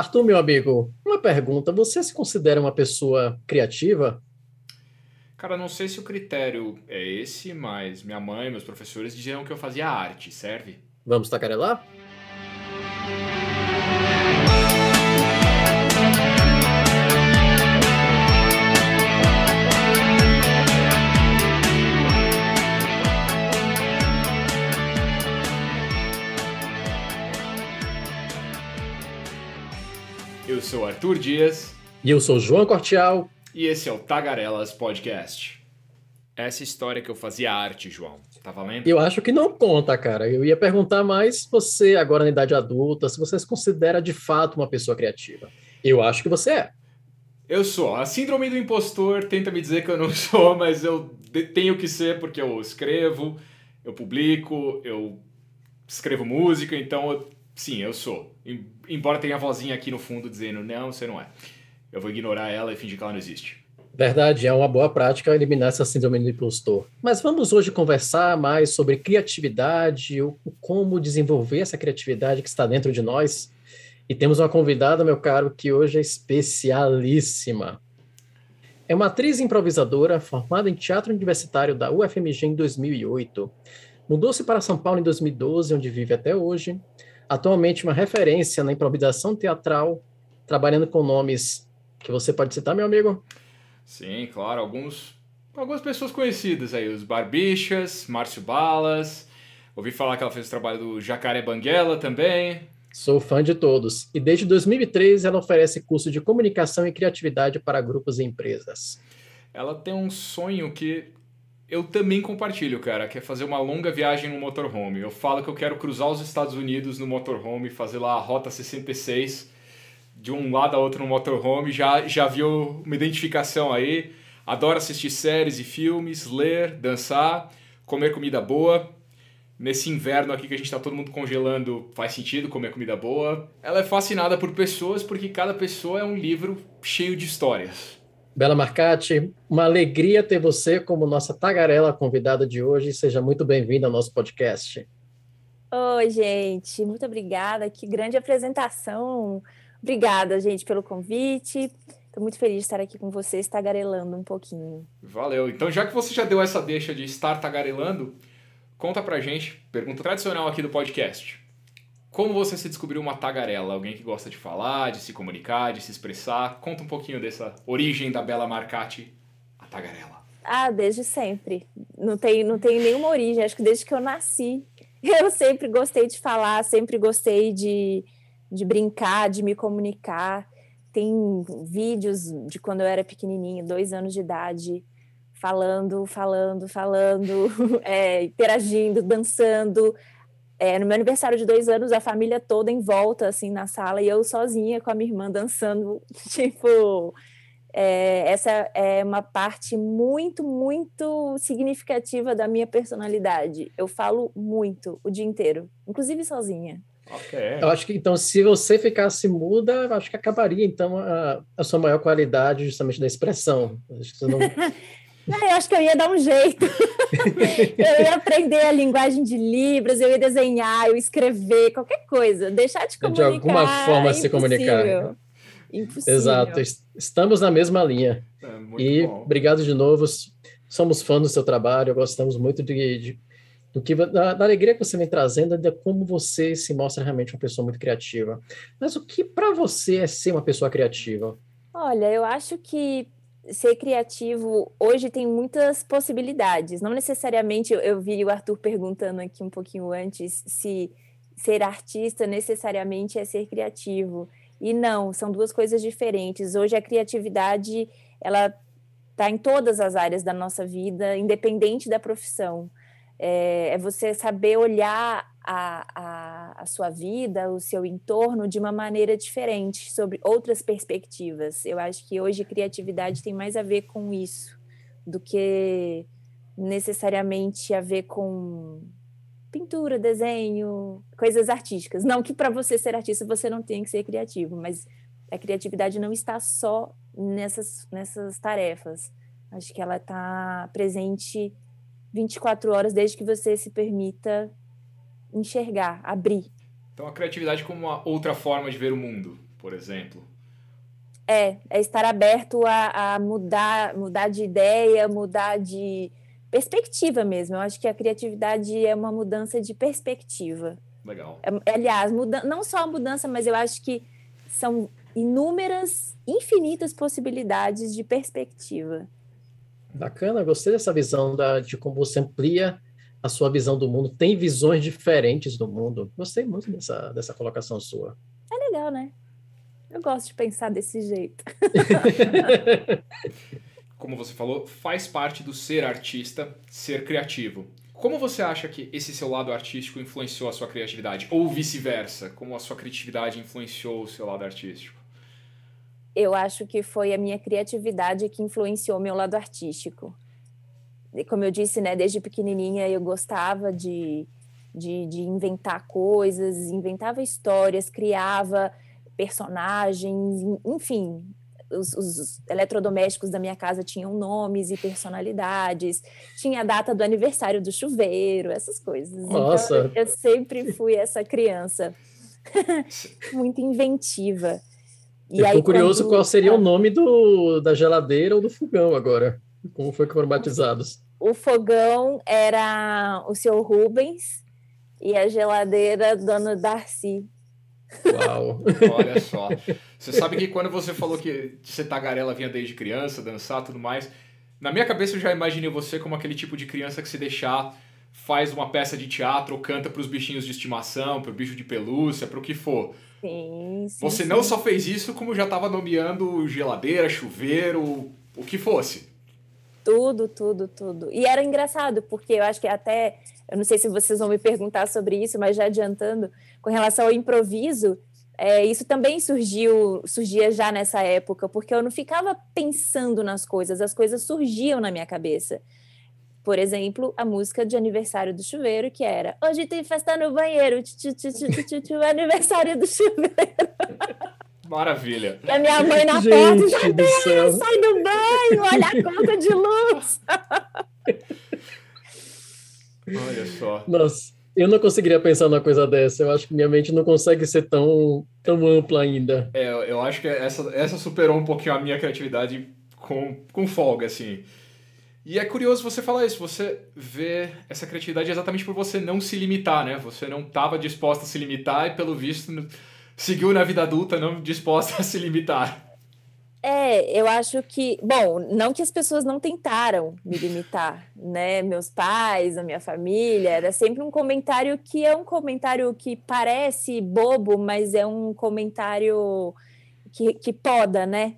Arthur, meu amigo, uma pergunta. Você se considera uma pessoa criativa? Cara, não sei se o critério é esse, mas minha mãe, meus professores diziam que eu fazia arte, serve? Vamos tacarelar? Eu sou Arthur Dias. E eu sou João Cortial. E esse é o Tagarelas Podcast. Essa história que eu fazia arte, João. Tá valendo? Eu acho que não conta, cara. Eu ia perguntar mais você, agora na idade adulta, se você se considera de fato uma pessoa criativa. Eu acho que você é. Eu sou. A síndrome do impostor tenta me dizer que eu não sou, mas eu tenho que ser porque eu escrevo, eu publico, eu escrevo música, então eu Sim, eu sou. Embora tenha a vozinha aqui no fundo dizendo, não, você não é. Eu vou ignorar ela e fingir que ela não existe. Verdade, é uma boa prática eliminar essa síndrome do impostor. Mas vamos hoje conversar mais sobre criatividade, o, como desenvolver essa criatividade que está dentro de nós. E temos uma convidada, meu caro, que hoje é especialíssima. É uma atriz improvisadora formada em teatro universitário da UFMG em 2008. Mudou-se para São Paulo em 2012, onde vive até hoje atualmente uma referência na improvisação teatral, trabalhando com nomes que você pode citar, meu amigo? Sim, claro, alguns algumas pessoas conhecidas aí, os Barbichas, Márcio Balas, ouvi falar que ela fez o trabalho do Jacaré Banguela também. Sou fã de todos. E desde 2003 ela oferece curso de comunicação e criatividade para grupos e empresas. Ela tem um sonho que eu também compartilho, cara, que é fazer uma longa viagem no motorhome. Eu falo que eu quero cruzar os Estados Unidos no motorhome, fazer lá a Rota 66, de um lado a outro no motorhome. Já, já viu uma identificação aí. Adoro assistir séries e filmes, ler, dançar, comer comida boa. Nesse inverno aqui que a gente está todo mundo congelando, faz sentido comer comida boa. Ela é fascinada por pessoas porque cada pessoa é um livro cheio de histórias. Bela Marcati, uma alegria ter você como nossa tagarela convidada de hoje. Seja muito bem-vinda ao nosso podcast. Oi, gente, muito obrigada. Que grande apresentação. Obrigada, gente, pelo convite. Estou muito feliz de estar aqui com vocês, tagarelando um pouquinho. Valeu. Então, já que você já deu essa deixa de estar tagarelando, conta pra gente, pergunta tradicional aqui do podcast. Como você se descobriu uma tagarela? Alguém que gosta de falar, de se comunicar, de se expressar? Conta um pouquinho dessa origem da Bela Marcati, a tagarela. Ah, desde sempre. Não tem, não tem nenhuma origem. Acho que desde que eu nasci. Eu sempre gostei de falar, sempre gostei de, de brincar, de me comunicar. Tem vídeos de quando eu era pequenininha, dois anos de idade, falando, falando, falando, é, interagindo, dançando, é, no meu aniversário de dois anos, a família toda em volta, assim, na sala, e eu sozinha com a minha irmã dançando. Tipo, é, essa é uma parte muito, muito significativa da minha personalidade. Eu falo muito o dia inteiro, inclusive sozinha. Okay. Eu acho que então, se você ficasse muda, acho que acabaria então a, a sua maior qualidade justamente da expressão. Acho que você não, eu acho que eu ia dar um jeito. eu ia aprender a linguagem de Libras, eu ia desenhar, eu ia escrever, qualquer coisa. Deixar de comunicar. De alguma forma é se comunicar. Impossível. Exato. Estamos na mesma linha. É, e bom. obrigado de novo. Somos fãs do seu trabalho, gostamos muito de, de do que da, da, alegria que você vem trazendo, de como você se mostra realmente uma pessoa muito criativa. Mas o que para você é ser uma pessoa criativa? Olha, eu acho que ser criativo hoje tem muitas possibilidades. Não necessariamente, eu, eu vi o Arthur perguntando aqui um pouquinho antes se ser artista necessariamente é ser criativo. E não, são duas coisas diferentes. Hoje a criatividade, ela está em todas as áreas da nossa vida, independente da profissão. É, é você saber olhar a, a, a, sua vida, o seu entorno de uma maneira diferente, sobre outras perspectivas. Eu acho que hoje criatividade tem mais a ver com isso do que necessariamente a ver com pintura, desenho, coisas artísticas. Não que para você ser artista você não tenha que ser criativo, mas a criatividade não está só nessas, nessas tarefas. Acho que ela está presente 24 horas desde que você se permita enxergar, abrir. Então a criatividade como uma outra forma de ver o mundo. por exemplo. É, é estar aberto a, a mudar, mudar de ideia, mudar de perspectiva mesmo. Eu acho que a criatividade é uma mudança de perspectiva. Legal. É, aliás, muda, não só a mudança, mas eu acho que são inúmeras, infinitas possibilidades de perspectiva. Bacana, gostei dessa visão da, de como você amplia a sua visão do mundo, tem visões diferentes do mundo. Gostei muito dessa, dessa colocação sua. É legal, né? Eu gosto de pensar desse jeito. como você falou, faz parte do ser artista, ser criativo. Como você acha que esse seu lado artístico influenciou a sua criatividade? Ou vice-versa? Como a sua criatividade influenciou o seu lado artístico? Eu acho que foi a minha criatividade que influenciou meu lado artístico. Como eu disse, né, desde pequenininha eu gostava de, de, de inventar coisas, inventava histórias, criava personagens, enfim, os, os, eletrodomésticos da minha casa tinham nomes e personalidades, tinha a data do aniversário do chuveiro, essas coisas. Então, Nossa. Então, eu sempre fui essa criança muito inventiva. E eu aí, curioso quando... qual seria o nome do, da geladeira ou do fogão agora. Como foi que foram batizados? O fogão era o seu Rubens e a geladeira Dona Darcy. Uau! Olha só. Você sabe que quando você falou que você tagarela vinha desde criança, dançar tudo mais, na minha cabeça eu já imaginei você como aquele tipo de criança que se deixar faz uma peça de teatro ou canta para os bichinhos de estimação, para o bicho de pelúcia, para o que for. Sim, sim, você sim. não só fez isso, como já estava nomeando geladeira, chuveiro, o que fosse. Tudo, tudo, tudo. E era engraçado, porque eu acho que até, eu não sei se vocês vão me perguntar sobre isso, mas já adiantando, com relação ao improviso, é, isso também surgiu, surgia já nessa época, porque eu não ficava pensando nas coisas, as coisas surgiam na minha cabeça. Por exemplo, a música de aniversário do chuveiro, que era Hoje tem festa no banheiro, tchu, tchu, tchu, tchu, aniversário do chuveiro. Maravilha. E a minha mãe na Gente porta, do céu. sai do banho, olha a conta de luz. olha só. Nossa, eu não conseguiria pensar numa coisa dessa. Eu acho que minha mente não consegue ser tão, tão ampla ainda. É, eu acho que essa, essa superou um pouquinho a minha criatividade com, com folga, assim. E é curioso você falar isso, você vê essa criatividade exatamente por você não se limitar, né? Você não estava disposta a se limitar e, pelo visto, seguiu na vida adulta não disposta a se limitar. É, eu acho que, bom, não que as pessoas não tentaram me limitar, né? Meus pais, a minha família, era sempre um comentário que é um comentário que parece bobo, mas é um comentário que, que poda, né?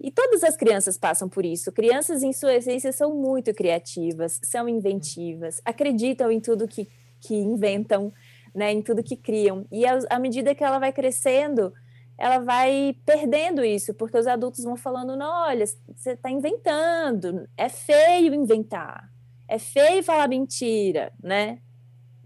E todas as crianças passam por isso. Crianças, em sua essência, são muito criativas, são inventivas, acreditam em tudo que, que inventam, né? Em tudo que criam. E à medida que ela vai crescendo, ela vai perdendo isso, porque os adultos vão falando: não, olha, você está inventando, é feio inventar, é feio falar mentira, né?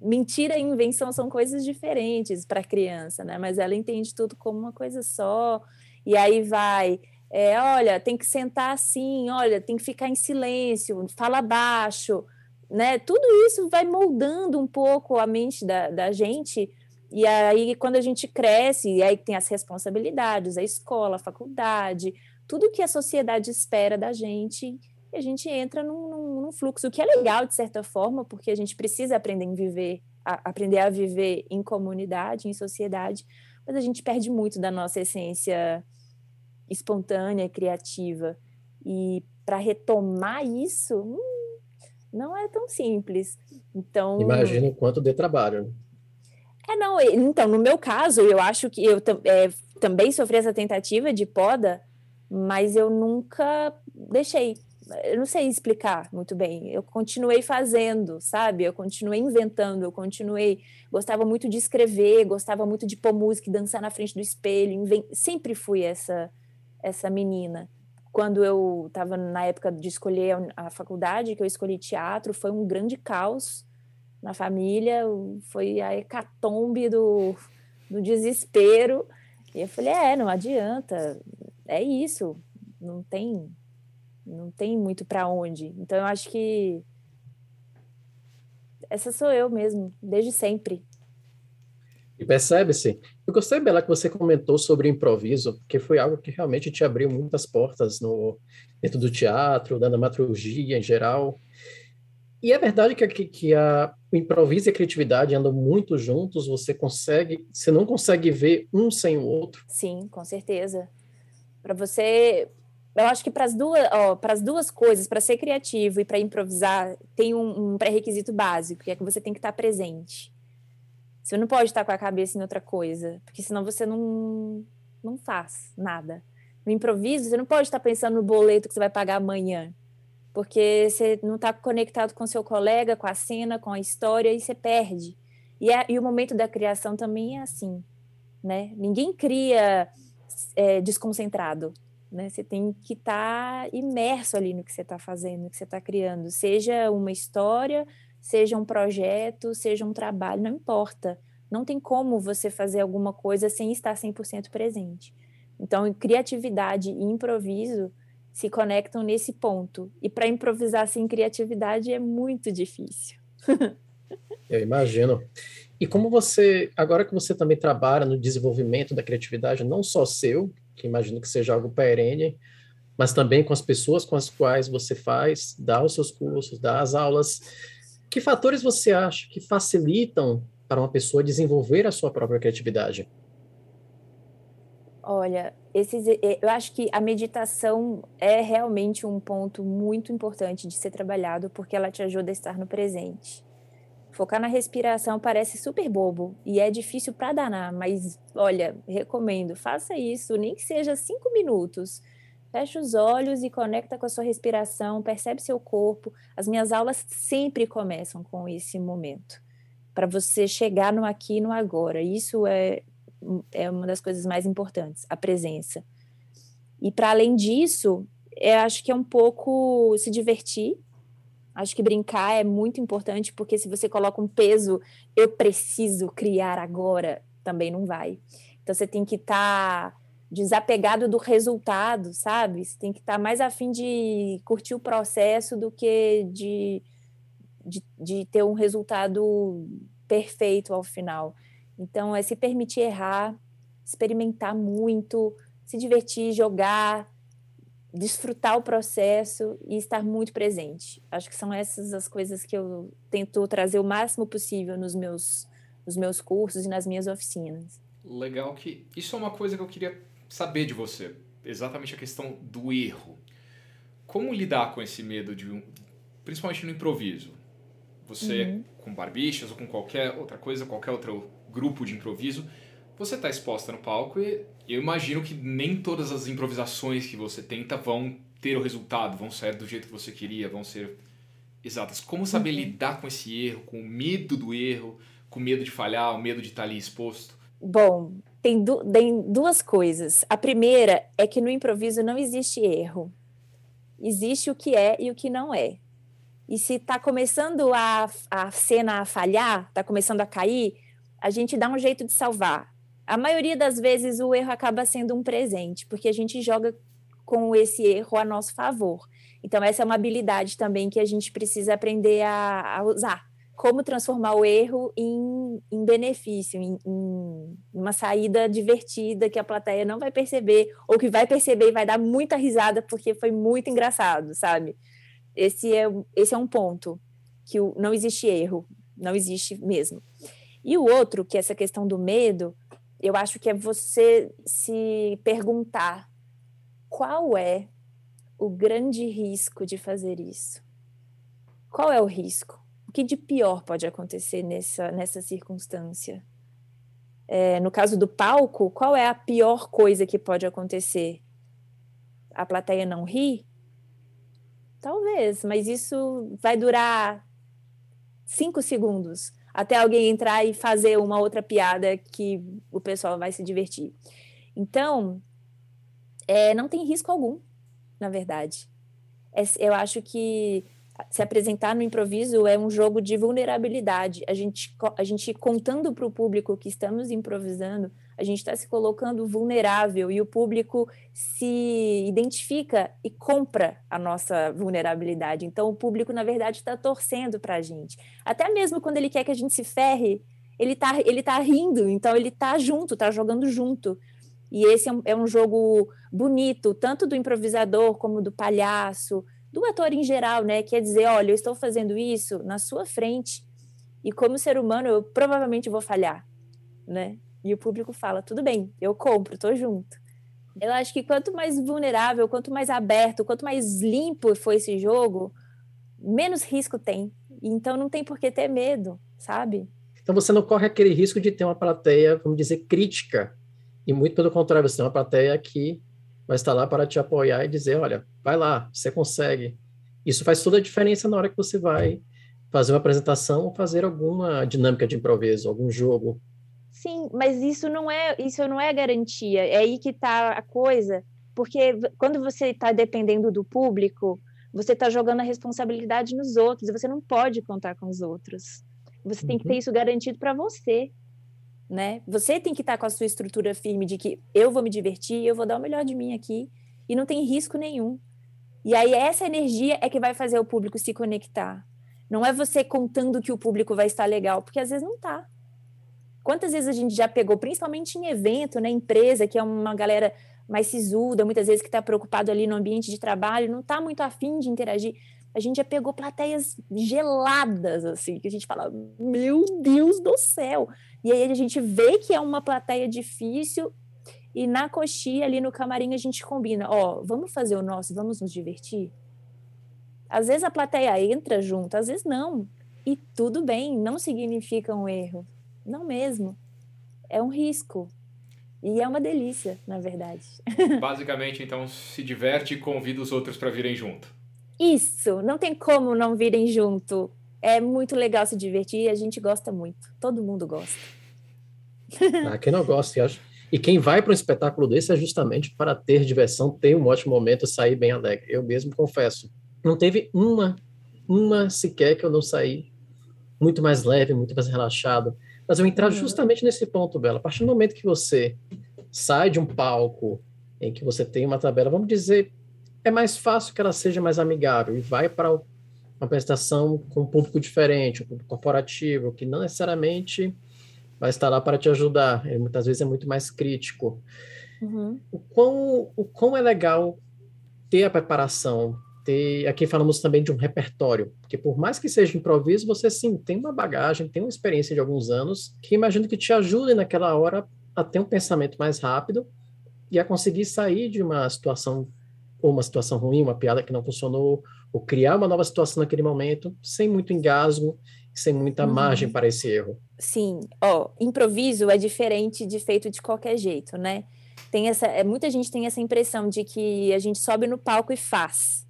Mentira e invenção são coisas diferentes para a criança, né? Mas ela entende tudo como uma coisa só, e aí vai. É, olha, tem que sentar assim, olha, tem que ficar em silêncio, fala baixo, né? Tudo isso vai moldando um pouco a mente da, da gente e aí, quando a gente cresce, e aí tem as responsabilidades, a escola, a faculdade, tudo que a sociedade espera da gente, e a gente entra num, num, num, fluxo, que é legal, de certa forma, porque a gente precisa aprender a viver, a, aprender a viver em comunidade, em sociedade, mas a gente perde muito da nossa essência espontânea, criativa. E para retomar isso, hum, não é tão simples. Então, imagina o quanto de trabalho. Né? É, não, então, no meu caso, eu acho que eu é, também sofri essa tentativa de poda, mas eu nunca deixei. Eu não sei explicar muito bem. Eu continuei fazendo, sabe? Eu continuei inventando, eu continuei. Gostava muito de escrever, gostava muito de pôr música e dançar na frente do espelho. Sempre fui essa, essa menina. Quando eu estava na época de escolher a faculdade, que eu escolhi teatro, foi um grande caos na família, foi a hecatombe do, do desespero. E eu falei, é, não adianta, é isso, não tem, não tem muito para onde. Então eu acho que essa sou eu mesmo, desde sempre. Percebe-se. Eu gostei, Bela, que você comentou sobre improviso, porque foi algo que realmente te abriu muitas portas no, dentro do teatro, da dramaturgia em geral. E é verdade que, que, que a, o improviso e a criatividade andam muito juntos, você consegue, você não consegue ver um sem o outro. Sim, com certeza. Para você, eu acho que para as duas, duas coisas, para ser criativo e para improvisar, tem um, um pré-requisito básico, que é que você tem que estar presente. Você não pode estar com a cabeça em outra coisa, porque senão você não, não faz nada. No improviso, você não pode estar pensando no boleto que você vai pagar amanhã, porque você não está conectado com seu colega, com a cena, com a história, e você perde. E, é, e o momento da criação também é assim, né? Ninguém cria é, desconcentrado, né? Você tem que estar tá imerso ali no que você está fazendo, no que você está criando, seja uma história, seja um projeto, seja um trabalho, não importa. Não tem como você fazer alguma coisa sem estar 100% presente. Então, criatividade e improviso se conectam nesse ponto. E para improvisar sem criatividade é muito difícil. Eu imagino. E como você, agora que você também trabalha no desenvolvimento da criatividade, não só seu, que imagino que seja algo perene, mas também com as pessoas com as quais você faz, dá os seus cursos, dá as aulas, que fatores você acha que facilitam para uma pessoa desenvolver a sua própria criatividade? Olha, esses, eu acho que a meditação é realmente um ponto muito importante de ser trabalhado, porque ela te ajuda a estar no presente. Focar na respiração parece super bobo e é difícil para danar, mas olha, recomendo, faça isso, nem que seja cinco minutos. Fecha os olhos e conecta com a sua respiração, percebe seu corpo. As minhas aulas sempre começam com esse momento, para você chegar no aqui e no agora. Isso é, é uma das coisas mais importantes, a presença. E para além disso, eu acho que é um pouco se divertir. Acho que brincar é muito importante, porque se você coloca um peso, eu preciso criar agora, também não vai. Então você tem que estar. Tá desapegado do resultado, sabe? Você tem que estar tá mais afim de curtir o processo do que de, de, de, ter um resultado perfeito ao final. Então, é se permitir errar, experimentar muito, se divertir, jogar, desfrutar o processo e estar muito presente. Acho que são essas as coisas que eu tento trazer o máximo possível nos meus, nos meus cursos e nas minhas oficinas. Legal que isso é uma coisa que eu queria saber de você exatamente a questão do erro. Como lidar com esse medo de um, principalmente no improviso? Você uhum. com barbichas ou com qualquer outra coisa, qualquer outro grupo de improviso, você está exposta no palco e eu imagino que nem todas as improvisações que você tenta vão ter o resultado, vão sair do jeito que você queria, vão ser exatas. Como saber uhum. lidar com esse erro, com o medo do erro, com o medo de falhar, o medo de estar ali exposto? Bom, tem, du tem duas coisas. A primeira é que no improviso não existe erro. Existe o que é e o que não é. E se está começando a, a cena a falhar, está começando a cair, a gente dá um jeito de salvar. A maioria das vezes o erro acaba sendo um presente, porque a gente joga com esse erro a nosso favor. Então, essa é uma habilidade também que a gente precisa aprender a, a usar como transformar o erro em, em benefício, em, em, uma saída divertida que a plateia não vai perceber, ou que vai perceber e vai dar muita risada porque foi muito engraçado, sabe? Esse é, esse é um ponto, que o, não existe erro, não existe mesmo. E o outro, que é essa questão do medo, eu acho que é você se perguntar qual é o grande risco de fazer isso. Qual é o risco? O que de pior pode acontecer nessa, nessa circunstância? É, no caso do palco, qual é a pior coisa que pode acontecer? A plateia não ri? Talvez, mas isso vai durar cinco segundos até alguém entrar e fazer uma outra piada que o pessoal vai se divertir. Então, é, não tem risco algum, na verdade. É, eu acho que se apresentar no improviso é um jogo de vulnerabilidade. A gente, a gente contando para o público que estamos improvisando, a gente está se colocando vulnerável e o público se identifica e compra a nossa vulnerabilidade. Então, o público, na verdade, está torcendo para a gente. Até mesmo quando ele quer que a gente se ferre, ele tá, ele tá rindo, então ele tá junto, tá jogando junto. E esse é um, é um jogo bonito, tanto do improvisador como do palhaço, do ator em geral, né? Quer dizer, olha, eu estou fazendo isso na sua frente e como ser humano eu provavelmente vou falhar, né? E o público fala, tudo bem, eu compro, tô junto. Eu acho que quanto mais vulnerável, quanto mais aberto, quanto mais limpo for esse jogo, menos risco tem. Então não tem por que ter medo, sabe? Então você não corre aquele risco de ter uma plateia, vamos dizer, crítica. E muito pelo contrário, você tem uma plateia que vai estar lá para te apoiar e dizer, olha, vai lá, você consegue. Isso faz toda a diferença na hora que você vai fazer uma apresentação ou fazer alguma dinâmica de improviso, algum jogo. Sim, mas isso não é isso não é garantia. É aí que está a coisa, porque quando você está dependendo do público, você está jogando a responsabilidade nos outros você não pode contar com os outros. Você uhum. tem que ter uhum. isso garantido para você, né? Você tem que estar tá com a sua estrutura firme de que eu vou me divertir, eu vou dar o melhor de mim aqui e não tem risco nenhum. E aí essa energia é que vai fazer o público se conectar. Não é você contando que o público vai estar legal, porque às vezes não tá. Quantas vezes a gente já pegou, principalmente em evento, né, empresa, que é uma galera mais sisuda, muitas vezes que está preocupado ali no ambiente de trabalho, não está muito afim de interagir. A gente já pegou plateias geladas, assim, que a gente fala, meu Deus do céu! E aí a gente vê que é uma plateia difícil e na coxinha ali no camarim a gente combina, ó, vamos fazer o nosso, vamos nos divertir? Às vezes a plateia entra junto, às vezes não. E tudo bem, não significa um erro. Não mesmo. É um risco. E é uma delícia, na verdade. Basicamente, então, se diverte e convida os outros para virem junto. Isso, não tem como não virem junto. É muito legal se divertir e a gente gosta muito. Todo mundo gosta. Ah, quem não gosta, eu acho. E quem vai para um espetáculo desse é justamente para ter diversão, ter um ótimo momento, sair bem alegre. Eu mesmo confesso, não teve uma, uma sequer que eu não saí muito mais leve, muito mais relaxado. Mas eu entrar uhum. justamente nesse ponto, Bela. A partir do momento que você sai de um palco em que você tem uma tabela, vamos dizer, é mais fácil que ela seja mais amigável e vai para uma apresentação com um público diferente, um público corporativo, que não necessariamente vai estar lá para te ajudar. Ele, muitas vezes é muito mais crítico. Uhum. O, quão, o quão é legal ter a preparação ter. Aqui falamos também de um repertório, porque por mais que seja improviso, você sim tem uma bagagem, tem uma experiência de alguns anos que imagino que te ajude naquela hora a ter um pensamento mais rápido e a conseguir sair de uma situação uma situação ruim, uma piada que não funcionou, ou criar uma nova situação naquele momento, sem muito engasgo, sem muita uhum. margem para esse erro. Sim, ó, improviso é diferente de feito de qualquer jeito, né? Tem essa, é, muita gente tem essa impressão de que a gente sobe no palco e faz.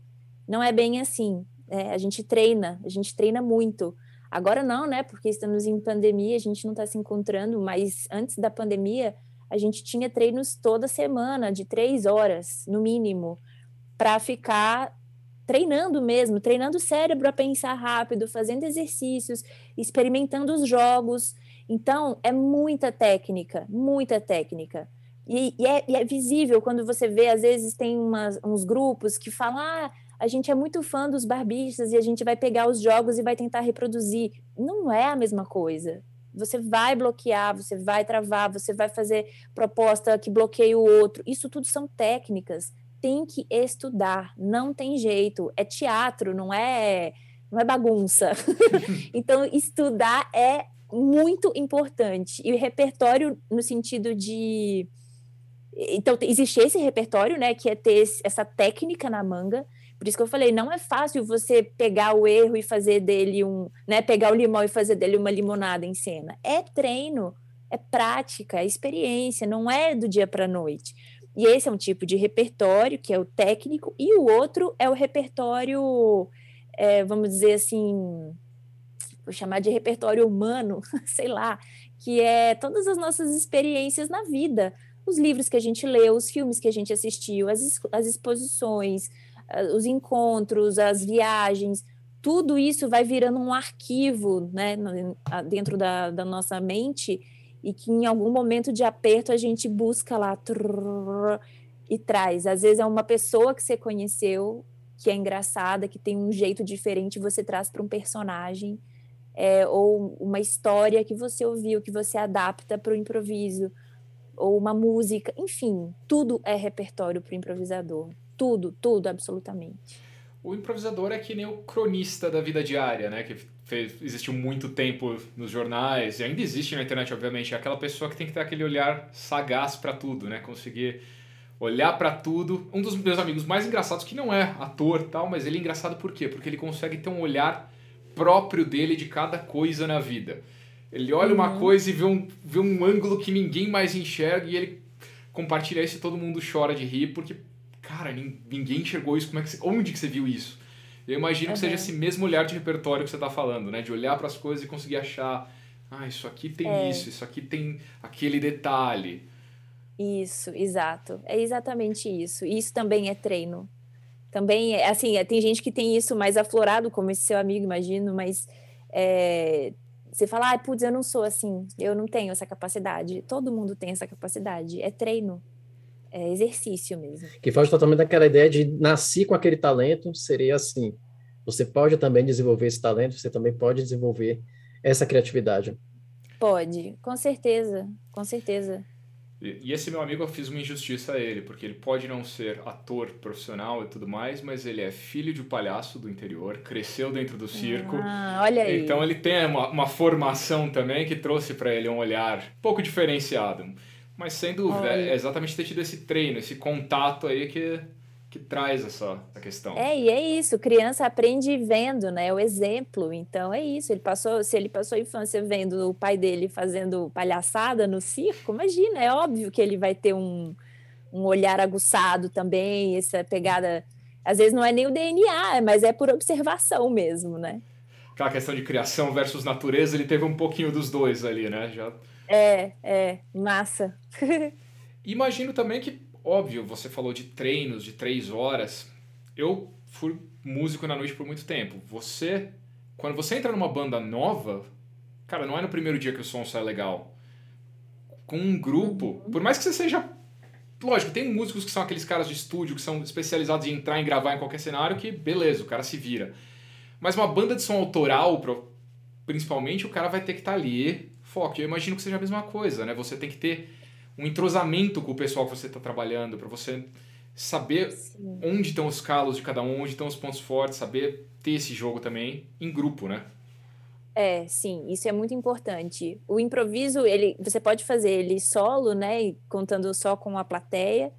Não é bem assim. É, a gente treina, a gente treina muito. Agora não, né? Porque estamos em pandemia, a gente não está se encontrando, mas antes da pandemia, a gente tinha treinos toda semana, de três horas, no mínimo, para ficar treinando mesmo, treinando o cérebro a pensar rápido, fazendo exercícios, experimentando os jogos. Então, é muita técnica, muita técnica. E, e, é, e é, visível quando você vê, às vezes, tem umas, uns grupos que falam: ah, a gente é muito fã dos barbistas e a gente vai pegar os jogos e vai tentar reproduzir. Não é a mesma coisa. Você vai bloquear, você vai travar, você vai fazer proposta que bloqueia o outro. Isso tudo são técnicas. Tem que estudar, não tem jeito. É teatro, não é, não é bagunça. então, estudar é muito importante. E o repertório no sentido de então existe esse repertório, né, que é ter essa técnica na manga, por isso que eu falei, não é fácil você pegar o erro e fazer dele um, né, pegar o limão e fazer dele uma limonada em cena. É treino, é prática, é experiência, não é do dia para a noite. E esse é um tipo de repertório que é o técnico e o outro é o repertório, é, vamos dizer assim, vou chamar de repertório humano, sei lá, que é todas as nossas experiências na vida, os livros que a gente leu, os filmes que a gente assistiu, as, as exposições, os encontros, as viagens, tudo isso vai virando um arquivo né, dentro da, da nossa mente e que em algum momento de aperto a gente busca lá trrr, e traz. Às vezes é uma pessoa que você conheceu, que é engraçada, que tem um jeito diferente, você traz para um personagem é, ou uma história que você ouviu, que você adapta para o improviso, ou uma música, enfim, tudo é repertório para o improvisador. Tudo, tudo, absolutamente. O improvisador é que nem o cronista da vida diária, né? Que fez, existiu muito tempo nos jornais e ainda existe na internet, obviamente. É aquela pessoa que tem que ter aquele olhar sagaz para tudo, né? Conseguir olhar para tudo. Um dos meus amigos mais engraçados, que não é ator tal, mas ele é engraçado por quê? Porque ele consegue ter um olhar próprio dele de cada coisa na vida. Ele olha uhum. uma coisa e vê um, vê um ângulo que ninguém mais enxerga e ele compartilha isso e todo mundo chora de rir, porque, cara, ninguém enxergou isso. Como é que você, onde que você viu isso? Eu imagino uhum. que seja esse mesmo olhar de repertório que você está falando, né? De olhar para as coisas e conseguir achar, ah, isso aqui tem é. isso, isso aqui tem aquele detalhe. Isso, exato. É exatamente isso. Isso também é treino. Também, é, assim, é, tem gente que tem isso mais aflorado, como esse seu amigo, imagino, mas é, você fala, ah, putz, eu não sou assim, eu não tenho essa capacidade. Todo mundo tem essa capacidade. É treino, é exercício mesmo. Que foge totalmente daquela ideia de nascer com aquele talento, seria assim. Você pode também desenvolver esse talento, você também pode desenvolver essa criatividade. Pode, com certeza, com certeza. E, esse meu amigo eu fiz uma injustiça a ele, porque ele pode não ser ator profissional e tudo mais, mas ele é filho de um palhaço do interior, cresceu dentro do circo. Ah, olha aí. Então ele tem uma, uma formação também que trouxe para ele um olhar pouco diferenciado. Mas sem dúvida, é exatamente ter tido esse treino, esse contato aí que que traz essa, essa questão. É, e é isso, criança aprende vendo, né? É o exemplo. Então é isso. Ele passou, se ele passou a infância vendo o pai dele fazendo palhaçada no circo, imagina, é óbvio que ele vai ter um, um olhar aguçado também, essa pegada. Às vezes não é nem o DNA, mas é por observação mesmo, né? Aquela questão de criação versus natureza, ele teve um pouquinho dos dois ali, né? Já... É, é, massa. Imagino também que óbvio, você falou de treinos de três horas. Eu fui músico na noite por muito tempo. Você, quando você entra numa banda nova, cara, não é no primeiro dia que o som sai legal. Com um grupo, uhum. por mais que você seja. Lógico, tem músicos que são aqueles caras de estúdio que são especializados em entrar e gravar em qualquer cenário que, beleza, o cara se vira. Mas uma banda de som autoral, principalmente, o cara vai ter que estar tá ali, Eu imagino que seja a mesma coisa, né? Você tem que ter um entrosamento com o pessoal que você está trabalhando, para você saber Sim. onde estão os calos de cada um, onde estão os pontos fortes, saber ter esse jogo também em grupo, né? É, sim, isso é muito importante. O improviso, ele, você pode fazer ele solo, né, contando só com a plateia,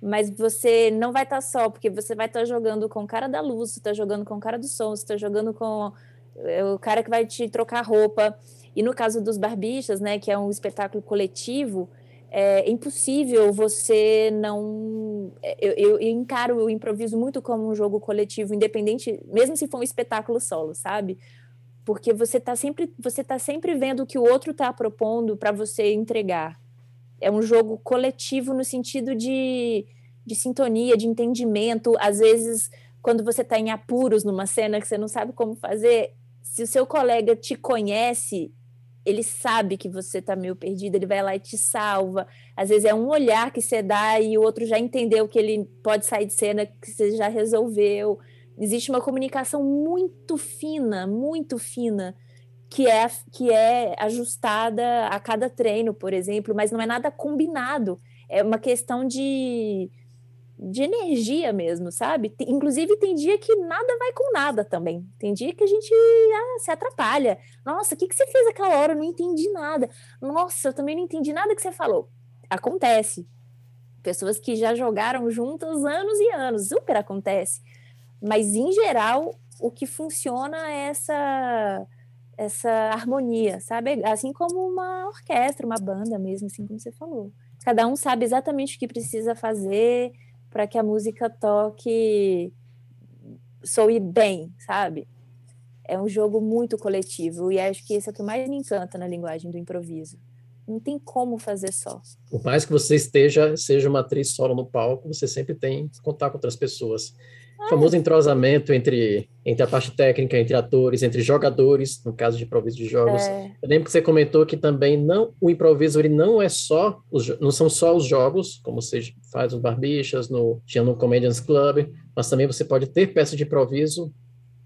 mas você não vai estar tá só, porque você vai estar tá jogando com o cara da luz, você está jogando com o cara do som, você está jogando com é, o cara que vai te trocar roupa. E no caso dos barbichas, né, que é um espetáculo coletivo, é impossível você não. É, eu, eu, eu, encaro o improviso muito como um jogo coletivo, independente, mesmo se for um espetáculo solo, sabe? Porque você está sempre, você tá sempre vendo o que o outro está propondo para você entregar. É um jogo coletivo no sentido de, de sintonia, de entendimento. Às vezes, quando você está em apuros numa cena que você não sabe como fazer, se o seu colega te conhece ele sabe que você está meio perdido, ele vai lá e te salva. Às vezes é um olhar que você dá e o outro já entendeu que ele pode sair de cena, que você já resolveu. Existe uma comunicação muito fina, muito fina, que é, que é ajustada a cada treino, por exemplo, mas não é nada combinado. É uma questão de de energia mesmo, sabe? Tem, inclusive, tem dia que nada vai com nada também. Tem dia que a gente ah, se atrapalha. Nossa, o que, que você fez aquela hora? Eu não entendi nada. Nossa, eu também não entendi nada que você falou. Acontece. Pessoas que já jogaram juntas anos e anos, super acontece. Mas, em geral, o que funciona é essa, essa harmonia, sabe? Assim como uma orquestra, uma banda mesmo, assim como você falou. Cada um sabe exatamente o que precisa fazer, para que a música toque soe bem, sabe? É um jogo muito coletivo e acho que isso é o que mais me encanta na linguagem do improviso. Não tem como fazer só. Por mais que você esteja, seja uma atriz solo no palco, você sempre tem que contar com outras pessoas. Famoso entrosamento entre, entre a parte técnica, entre atores, entre jogadores, no caso de improviso de jogos. É. Eu lembro que você comentou que também não o improviso ele não é só os, não são só os jogos, como você faz no Barbichas, no tinha no Comedians Club, mas também você pode ter peças de improviso,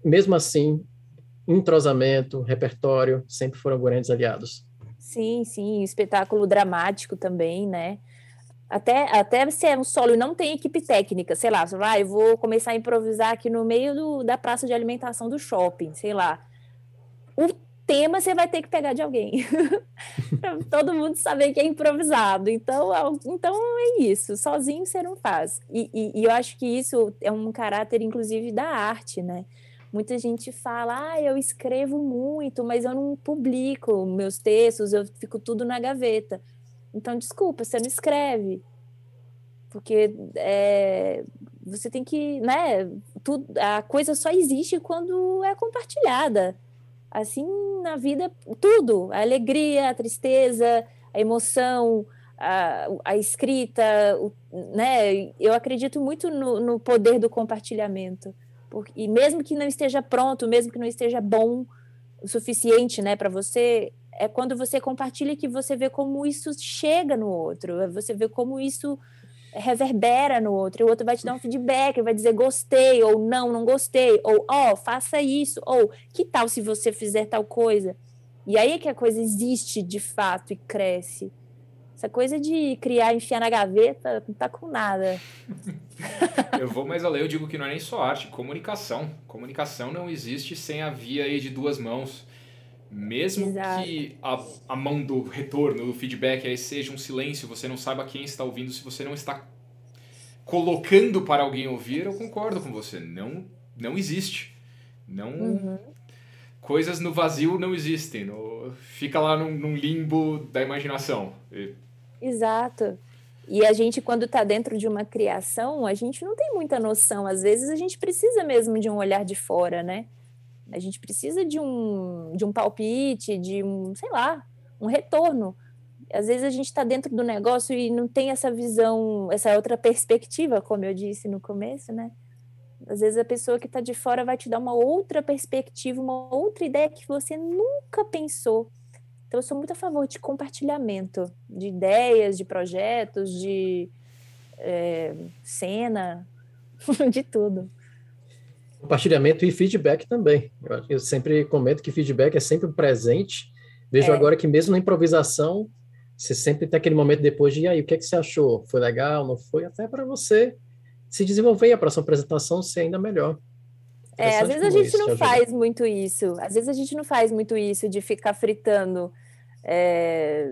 mesmo assim entrosamento, repertório, sempre foram grandes aliados. Sim, sim, espetáculo dramático também, né? Até, até se é um solo e não tem equipe técnica, sei lá, você vai, eu vou começar a improvisar aqui no meio do, da praça de alimentação do shopping, sei lá. O tema você vai ter que pegar de alguém. todo mundo saber que é improvisado. Então, é então é isso. Sozinho você não faz. E, e, e, eu acho que isso é um caráter, inclusive, da arte, né? Muita gente fala, ah, eu escrevo muito, mas eu não publico meus textos, eu fico tudo na gaveta. Então, desculpa, você não escreve. Porque é, você tem que, né? Tudo, a coisa só existe quando é compartilhada assim na vida, tudo, a alegria, a tristeza, a emoção, a, a escrita, o, né? Eu acredito muito no, no poder do compartilhamento. Porque, e mesmo que não esteja pronto, mesmo que não esteja bom o suficiente, né, para você, é quando você compartilha que você vê como isso chega no outro, você vê como isso reverbera no outro, e o outro vai te dar um feedback, vai dizer gostei, ou não, não gostei, ou ó, oh, faça isso, ou que tal se você fizer tal coisa? E aí é que a coisa existe de fato e cresce. Essa coisa de criar, enfiar na gaveta, não tá com nada. eu vou mais além, eu digo que não é nem só arte, comunicação. Comunicação não existe sem a via aí de duas mãos. Mesmo Exato. que a, a mão do retorno, do feedback aí seja um silêncio, você não saiba quem está ouvindo, se você não está colocando para alguém ouvir, eu concordo com você. Não, não existe. Não. Uhum. Coisas no vazio não existem. No, fica lá num, num limbo da imaginação. E... Exato. E a gente, quando está dentro de uma criação, a gente não tem muita noção. Às vezes a gente precisa mesmo de um olhar de fora, né? A gente precisa de um, de um palpite, de um, sei lá, um retorno. Às vezes a gente está dentro do negócio e não tem essa visão, essa outra perspectiva, como eu disse no começo, né? Às vezes a pessoa que está de fora vai te dar uma outra perspectiva, uma outra ideia que você nunca pensou. Então, eu sou muito a favor de compartilhamento de ideias, de projetos, de é, cena, de tudo. Compartilhamento e feedback também. Eu, eu, sempre comento que feedback é sempre presente. Vejo é. agora que mesmo na improvisação, você sempre tem aquele momento depois de, e aí, o que, é que você achou? Foi legal, não foi? Até para você se desenvolver e a próxima apresentação ser ainda melhor. É, às vezes a gente não faz muito isso. Às vezes a gente não faz muito isso de ficar fritando. É...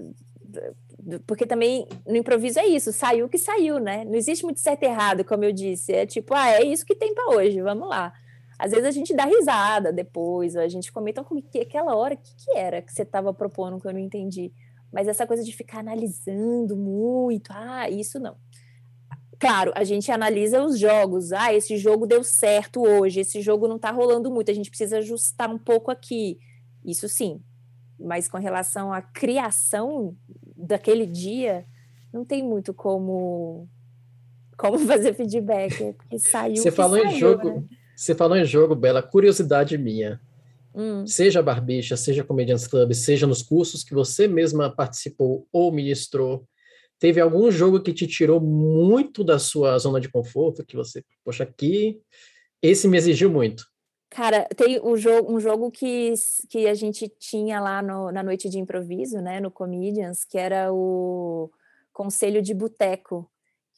Porque também no improviso é isso, saiu que saiu, né? Não existe muito certo e errado, como eu disse. É tipo, ah, é isso que tem para hoje, vamos lá. Às vezes a gente dá risada depois, a gente comenta como que aquela hora, o que, que era que você estava propondo que eu não entendi. Mas essa coisa de ficar analisando muito, ah, isso não. Claro, a gente analisa os jogos. Ah, esse jogo deu certo hoje, esse jogo não está rolando muito, a gente precisa ajustar um pouco aqui. Isso sim. Mas com relação à criação daquele dia, não tem muito como como fazer feedback, porque saiu. Você falou saiu, em jogo, né? Você falou em jogo, Bela, curiosidade minha. Hum. Seja Barbicha, seja Comedians Club, seja nos cursos que você mesma participou ou ministrou, teve algum jogo que te tirou muito da sua zona de conforto, que você, poxa, aqui, esse me exigiu muito? Cara, tem um jogo, um jogo que, que a gente tinha lá no, na noite de improviso, né, no Comedians, que era o Conselho de Boteco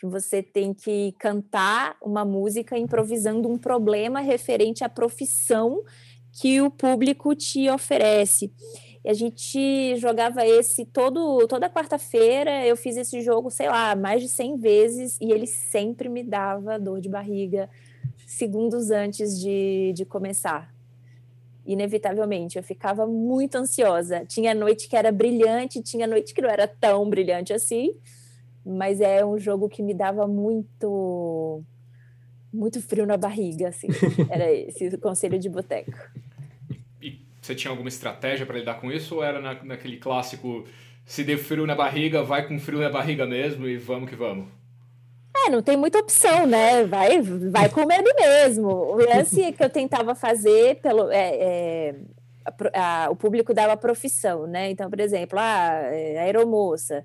que você tem que cantar uma música improvisando um problema referente à profissão que o público te oferece. E a gente jogava esse todo toda quarta-feira. Eu fiz esse jogo, sei lá, mais de 100 vezes e ele sempre me dava dor de barriga segundos antes de, de começar. Inevitavelmente, eu ficava muito ansiosa. Tinha noite que era brilhante, tinha noite que não era tão brilhante assim mas é um jogo que me dava muito muito frio na barriga, assim. Era esse o conselho de boteco. E você tinha alguma estratégia para lidar com isso ou era na, naquele clássico se deu frio na barriga, vai com frio na barriga mesmo e vamos que vamos? É, não tem muita opção, né? Vai, vai com medo mesmo. O lance que eu tentava fazer pelo é, é, a, a, o público dava profissão, né? Então, por exemplo, ah, é, aeromoça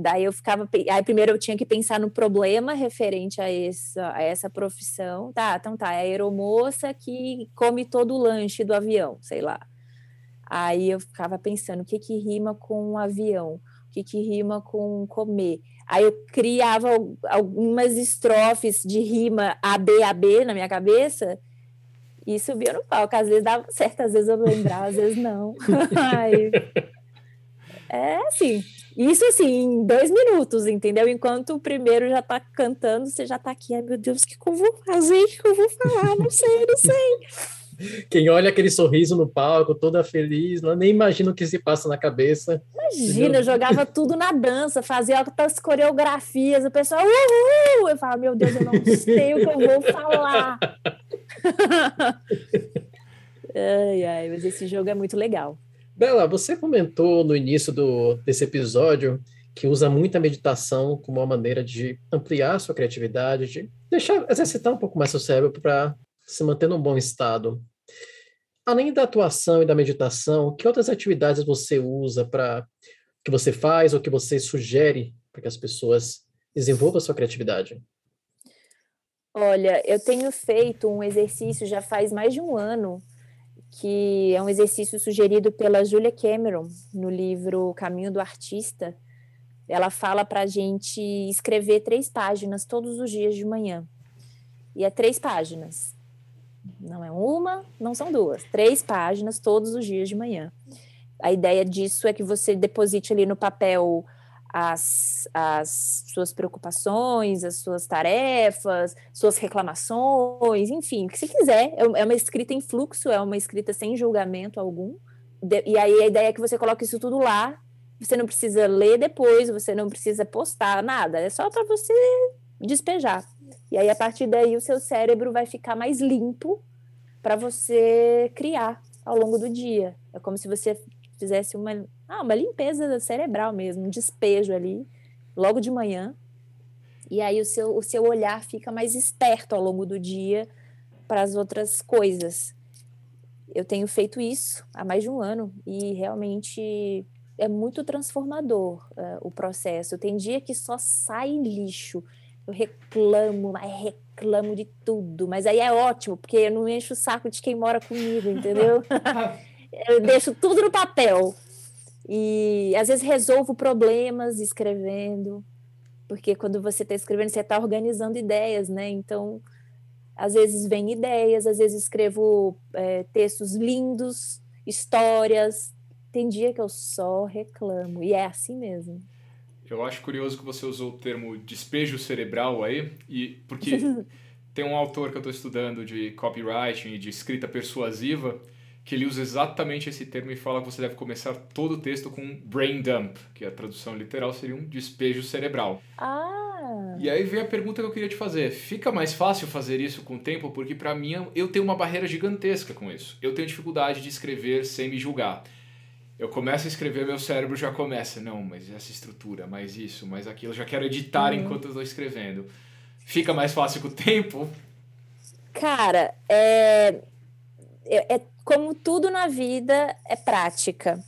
daí eu ficava. Aí primeiro eu tinha que pensar no problema referente a essa, a essa profissão. Tá, então tá, é a aeromoça que come todo o lanche do avião, sei lá. Aí eu ficava pensando o que que rima com um avião, o que que rima com comer. Aí eu criava algumas estrofes de rima AB, AB na minha cabeça e subia no palco. Às vezes dava certo, às vezes eu lembrava, às vezes não. Aí, é assim, isso assim, em dois minutos, entendeu? Enquanto o primeiro já tá cantando, você já tá aqui, ai meu Deus, o que, que eu vou fazer? O que, que eu vou falar? Não sei, não sei. Quem olha aquele sorriso no palco, toda feliz, não, nem imagina o que se passa na cabeça. Imagina, eu jogava tudo na dança, fazia outras coreografias, o pessoal, uhul! Eu falava, meu Deus, eu não sei o que eu vou falar. ai, ai, mas esse jogo é muito legal. Bela, você comentou no início do, desse episódio que usa muita meditação como uma maneira de ampliar sua criatividade, de deixar exercitar um pouco mais seu cérebro para se manter num bom estado. Além da atuação e da meditação, que outras atividades você usa para que você faz ou que você sugere para que as pessoas desenvolvam sua criatividade? Olha, eu tenho feito um exercício já faz mais de um ano que é um exercício sugerido pela Julia Cameron no livro Caminho do Artista. Ela fala para a gente escrever três páginas todos os dias de manhã. E é três páginas. Não é uma, não são duas. Três páginas todos os dias de manhã. A ideia disso é que você deposite ali no papel as, as suas preocupações, as suas tarefas, suas reclamações, enfim, o que você quiser. É, é uma escrita em fluxo, é uma escrita sem julgamento algum. E aí a ideia é que você coloque isso tudo lá. Você não precisa ler depois, você não precisa postar nada, é só para você despejar. E aí a partir daí o seu cérebro vai ficar mais limpo para você criar ao longo do dia. É como se você fizesse uma, ah, uma limpeza cerebral mesmo, um despejo ali, logo de manhã. E aí o seu, o seu olhar fica mais esperto ao longo do dia para as outras coisas. Eu tenho feito isso há mais de um ano e realmente é muito transformador uh, o processo. Tem dia que só sai lixo. Eu reclamo, mas reclamo de tudo. Mas aí é ótimo, porque eu não encho o saco de quem mora comigo, entendeu? eu deixo tudo no papel. E às vezes resolvo problemas escrevendo, porque quando você está escrevendo, você está organizando ideias, né? Então, às vezes vem ideias, às vezes escrevo é, textos lindos, histórias. Tem dia que eu só reclamo, e é assim mesmo. Eu acho curioso que você usou o termo despejo cerebral aí, e porque tem um autor que eu estou estudando de copywriting e de escrita persuasiva que ele usa exatamente esse termo e fala que você deve começar todo o texto com brain dump, que a tradução literal seria um despejo cerebral. Ah. E aí vem a pergunta que eu queria te fazer. Fica mais fácil fazer isso com o tempo? Porque para mim eu tenho uma barreira gigantesca com isso. Eu tenho dificuldade de escrever sem me julgar. Eu começo a escrever, meu cérebro já começa. Não, mas essa estrutura, mais isso, mais aquilo. Eu já quero editar uhum. enquanto eu estou escrevendo. Fica mais fácil com o tempo? Cara, é, é, é como tudo na vida, é prática.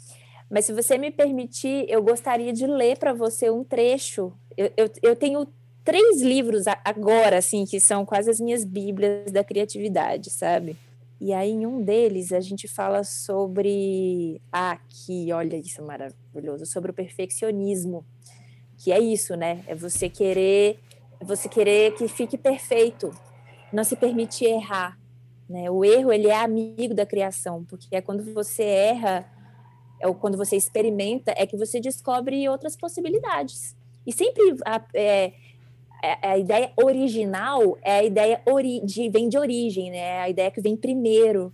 Mas se você me permitir, eu gostaria de ler para você um trecho. Eu, eu, eu, tenho três livros agora, assim, que são quase as minhas bíblias da criatividade, sabe? E aí, em um deles, a gente fala sobre. Ah, aqui, olha isso maravilhoso, sobre o perfeccionismo. Que é isso, né? É você querer, é você querer que fique perfeito, não se permitir errar, né? O erro ele é amigo da criação, porque é quando você erra, é quando você experimenta, é que você descobre outras possibilidades. E sempre a, é, é a ideia original é a ideia ori de, vem de origem, né? A ideia que vem primeiro.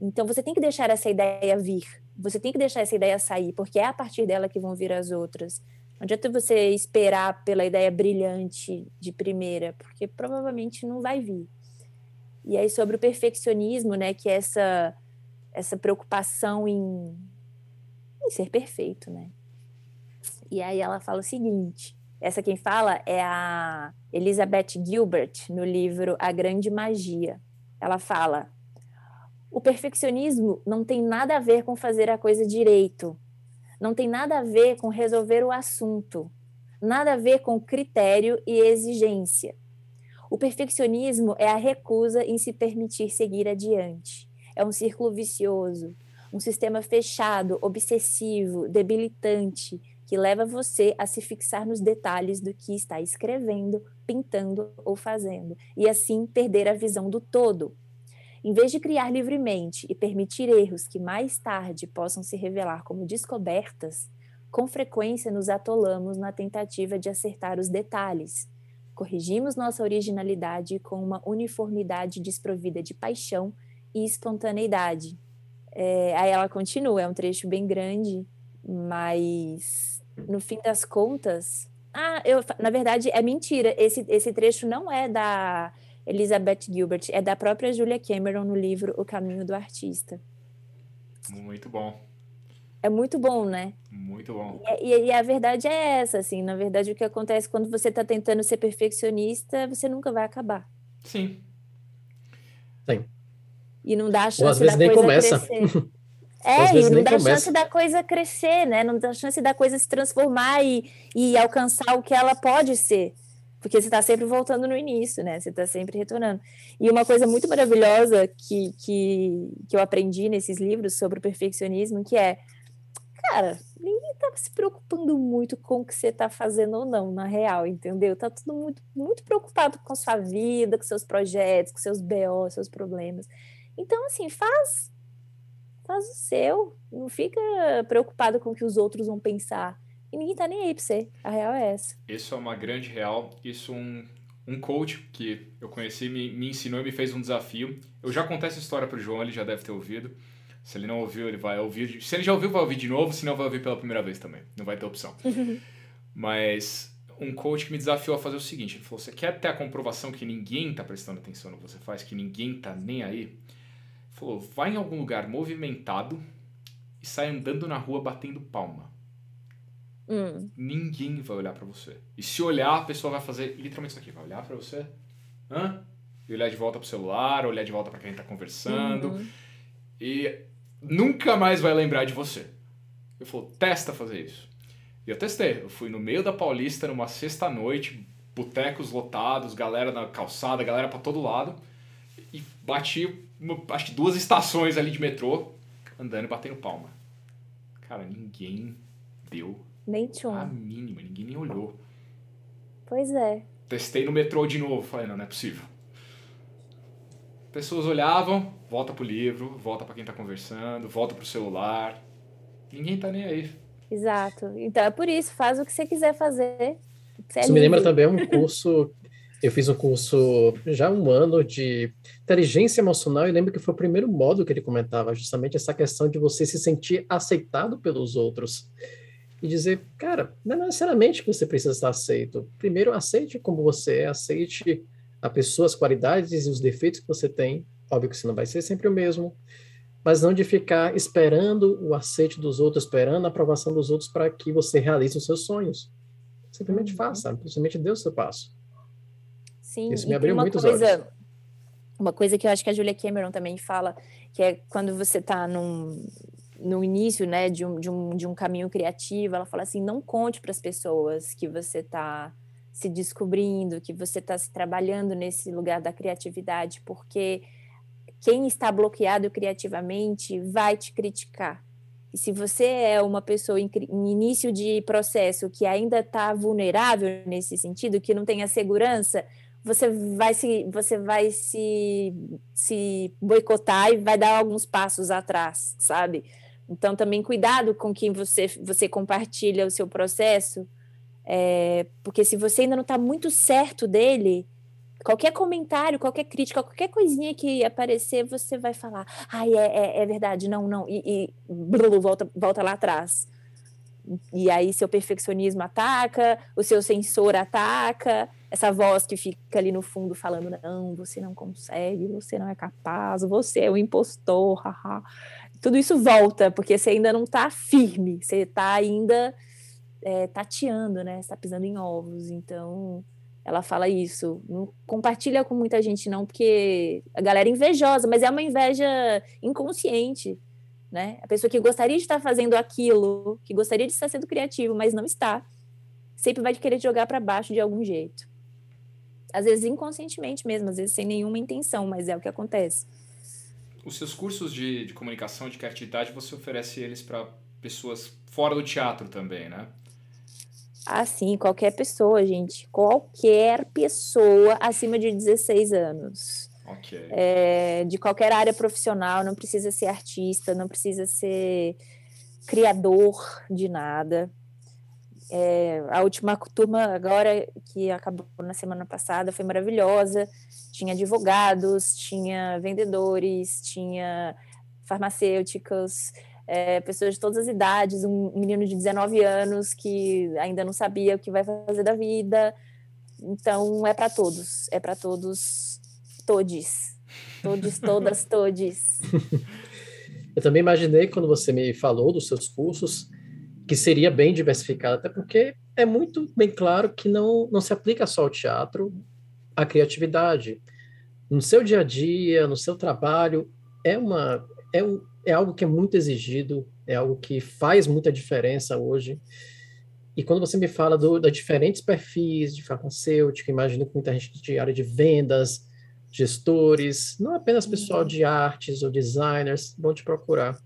Então você tem que deixar essa ideia vir, você tem que deixar essa ideia sair, porque é a partir dela que vão vir as outras. Não adianta você esperar pela ideia brilhante de primeira, porque provavelmente não vai vir. E aí sobre o perfeccionismo, né, que é essa essa preocupação em, em ser perfeito, né? E aí ela fala o seguinte, essa quem fala é a Elizabeth Gilbert no livro A Grande Magia. Ela fala: "O perfeccionismo não tem nada a ver com fazer a coisa direito. Não tem nada a ver com resolver o assunto. nada a ver com critério e exigência. O perfeccionismo é a recusa em se permitir seguir adiante. É um círculo vicioso, um sistema fechado, obsessivo, debilitante, que leva você a se fixar nos detalhes do que está escrevendo, pintando ou fazendo, e assim perder a visão do todo. Em vez de criar livremente e permitir erros que mais tarde possam se revelar como descobertas, com frequência nos atolamos na tentativa de acertar os detalhes. Corrigimos nossa originalidade com uma uniformidade desprovida de paixão e espontaneidade. É, aí ela continua, é um trecho bem grande, mas no fim das contas. Ah, eu, na verdade, é mentira. Esse, esse trecho não é da Elizabeth Gilbert, é da própria Julia Cameron no livro O Caminho do Artista. Muito bom. É muito bom, né? Muito bom. E, e, e, a verdade é essa, assim. Na verdade, o que acontece quando você está tentando ser perfeccionista, você nunca vai acabar. Sim. Sim. E não dá a chance da coisa começa. crescer. É, e não dá começa. chance da coisa crescer, né? Não dá chance da coisa se transformar e, e alcançar o que ela pode ser. Porque você está sempre voltando no início, né? Você está sempre retornando. E uma coisa muito maravilhosa que, que, que eu aprendi nesses livros sobre o perfeccionismo, que é, cara, ninguém está se preocupando muito com o que você está fazendo ou não, na real, entendeu? Tá tudo muito, muito preocupado com sua vida, com seus projetos, com seus BO, seus problemas. Então, assim, faz faz o seu. Não fica preocupado com o que os outros vão pensar. E ninguém tá nem aí pra você. A real é essa. Isso é uma grande real. Isso um, um coach que eu conheci me, me ensinou e me fez um desafio. Eu já contei essa história pro João, ele já deve ter ouvido. Se ele não ouviu, ele vai ouvir. Se ele já ouviu, vai ouvir de novo. Se não, vai ouvir pela primeira vez também. Não vai ter opção. Mas um coach que me desafiou a fazer o seguinte: ele falou, você quer ter a comprovação que ninguém tá prestando atenção no que você faz, que ninguém tá nem aí? falou: vai em algum lugar movimentado e sai andando na rua batendo palma. Hum. Ninguém vai olhar para você. E se olhar, a pessoa vai fazer literalmente isso aqui: vai olhar para você, hã? E olhar de volta pro celular, olhar de volta para quem tá conversando. Uhum. E nunca mais vai lembrar de você. Ele falou: testa fazer isso. E eu testei. Eu fui no meio da Paulista numa sexta-noite, botecos lotados, galera na calçada, galera para todo lado. E bati acho que duas estações ali de metrô, andando e batendo palma. Cara, ninguém deu nem tchum. a mínima, ninguém nem olhou. Pois é. Testei no metrô de novo, falei, não, não é possível. Pessoas olhavam, volta pro livro, volta para quem tá conversando, volta pro celular. Ninguém tá nem aí. Exato. Então é por isso, faz o que você quiser fazer. Você é isso me lembra também um curso eu fiz um curso já há um ano de inteligência emocional e lembro que foi o primeiro módulo que ele comentava, justamente essa questão de você se sentir aceitado pelos outros. E dizer, cara, não é necessariamente que você precisa estar aceito. Primeiro, aceite como você é, aceite a pessoa, as qualidades e os defeitos que você tem. Óbvio que você não vai ser sempre o mesmo, mas não de ficar esperando o aceite dos outros, esperando a aprovação dos outros para que você realize os seus sonhos. Simplesmente uhum. faça, simplesmente dê o seu passo. Sim, Isso me abriu muitos coisa, olhos. Uma coisa que eu acho que a Julia Cameron também fala, que é quando você está num, no início né, de, um, de, um, de um caminho criativo, ela fala assim: não conte para as pessoas que você está se descobrindo, que você está se trabalhando nesse lugar da criatividade, porque quem está bloqueado criativamente vai te criticar. E se você é uma pessoa em, início de processo que ainda está vulnerável nesse sentido, que não tem a segurança, você vai se você vai se, se boicotar e vai dar alguns passos atrás, sabe? Então também cuidado com quem você você compartilha o seu processo, é, porque se você ainda não está muito certo dele, qualquer comentário, qualquer crítica, qualquer coisinha que aparecer, você vai falar, ai, ah, é, é, é, verdade, não, não, e, e blum, volta, volta lá atrás. E aí seu perfeccionismo ataca, o seu sensor ataca, essa voz que fica ali no fundo falando: não, você não consegue, você não é capaz, você é um impostor, haha. Tudo isso volta, porque você ainda não está firme, você está ainda é, tateando, né? Está pisando em ovos. Então, ela fala isso. Não compartilha com muita gente, não, porque a galera é invejosa, mas é uma inveja inconsciente. Né? A pessoa que gostaria de estar fazendo aquilo, que gostaria de estar sendo criativo, mas não está sempre vai querer jogar para baixo de algum jeito. Às vezes inconscientemente mesmo, às vezes sem nenhuma intenção, mas é o que acontece. Os seus cursos de, de comunicação, de criatividade, você oferece eles para pessoas fora do teatro também, né? Ah, sim, qualquer pessoa, gente. Qualquer pessoa acima de 16 anos. Ok. É, de qualquer área profissional, não precisa ser artista, não precisa ser criador de nada. É, a última turma agora, que acabou na semana passada, foi maravilhosa. Tinha advogados, tinha vendedores, tinha farmacêuticos, é, pessoas de todas as idades, um menino de 19 anos que ainda não sabia o que vai fazer da vida. Então, é para todos, é para todos, todes, todos, todas, todes. Eu também imaginei, quando você me falou dos seus cursos, que seria bem diversificado, até porque é muito bem claro que não, não se aplica só ao teatro, à criatividade. No seu dia a dia, no seu trabalho, é uma é um, é algo que é muito exigido, é algo que faz muita diferença hoje. E quando você me fala do, da diferentes perfis de farmacêutico, imagino que muita gente de área de vendas, gestores, não apenas pessoal uhum. de artes ou designers, vão te procurar.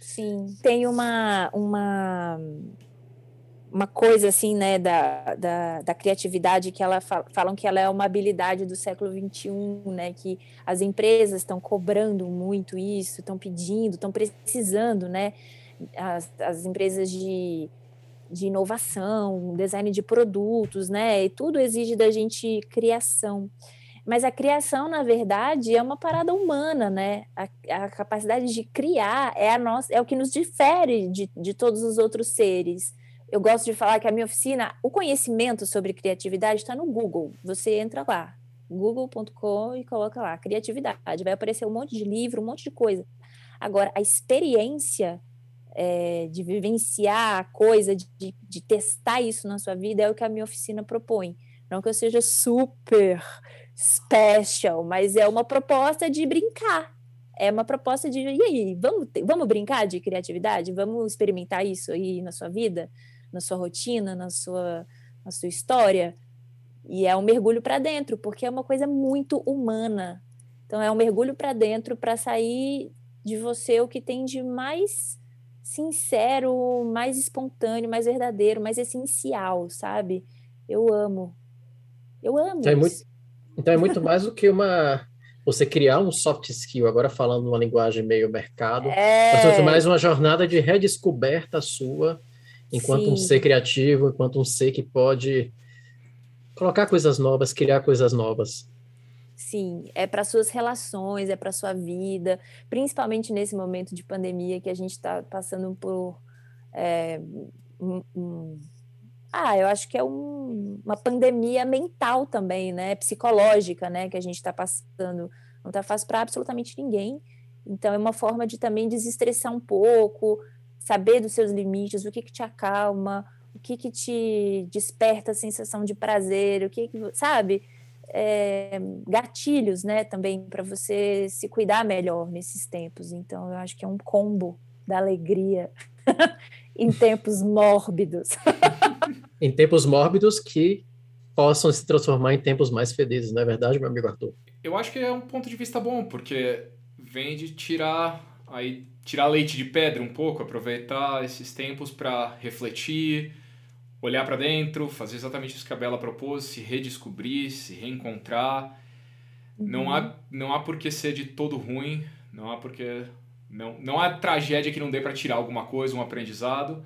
Sim, tem uma, uma uma coisa assim, né, da, da, da criatividade que ela fala, falam que ela é uma habilidade do século XXI, né, que as empresas estão cobrando muito isso, estão pedindo, estão precisando, né, as, as empresas de, de inovação, design de produtos, né, e tudo exige da gente criação. Mas a criação, na verdade, é uma parada humana, né? A, a capacidade de criar é, a nossa, é o que nos difere de, de todos os outros seres eu gosto de falar que a minha oficina, o conhecimento sobre criatividade está no Google. Você entra lá, google.com e coloca lá, criatividade. Vai aparecer um monte de livro, um monte de coisa. Agora, a experiência é, de vivenciar a coisa, de, de, testar isso na sua vida, é o que a minha oficina propõe. Não que eu seja super special, mas é uma proposta de brincar. É uma proposta de, e aí, vamos, vamos brincar de criatividade? Vamos experimentar isso aí na sua vida? Na sua rotina, na sua, na sua história. E é um mergulho para dentro, porque é uma coisa muito humana. Então, é um mergulho para dentro para sair de você o que tem de mais sincero, mais espontâneo, mais verdadeiro, mais essencial, sabe? Eu amo. Eu amo. Então é muito, então é muito mais do que uma. Você criar um soft skill, agora falando uma linguagem meio mercado, é... mas mais uma jornada de redescoberta sua enquanto Sim. um ser criativo, enquanto um ser que pode colocar coisas novas, criar coisas novas. Sim, é para suas relações, é para sua vida, principalmente nesse momento de pandemia que a gente está passando por é, um, um, ah, eu acho que é um, uma pandemia mental também, né, psicológica, né, que a gente está passando. Não está fácil para absolutamente ninguém. Então é uma forma de também desestressar um pouco, saber dos seus limites, o que, que te acalma, o que, que te desperta a sensação de prazer, o que, que sabe? É, gatilhos, né, também para você se cuidar melhor nesses tempos. Então, eu acho que é um combo da alegria em tempos mórbidos. em tempos mórbidos que possam se transformar em tempos mais felizes, não é verdade, meu amigo Arthur? Eu acho que é um ponto de vista bom, porque vem de tirar aí tirar leite de pedra um pouco, aproveitar esses tempos para refletir, olhar para dentro, fazer exatamente isso que a Bela propôs, se redescobrir, se reencontrar. Uhum. Não há não há por que ser de todo ruim, não há porque não não há tragédia que não dê para tirar alguma coisa, um aprendizado.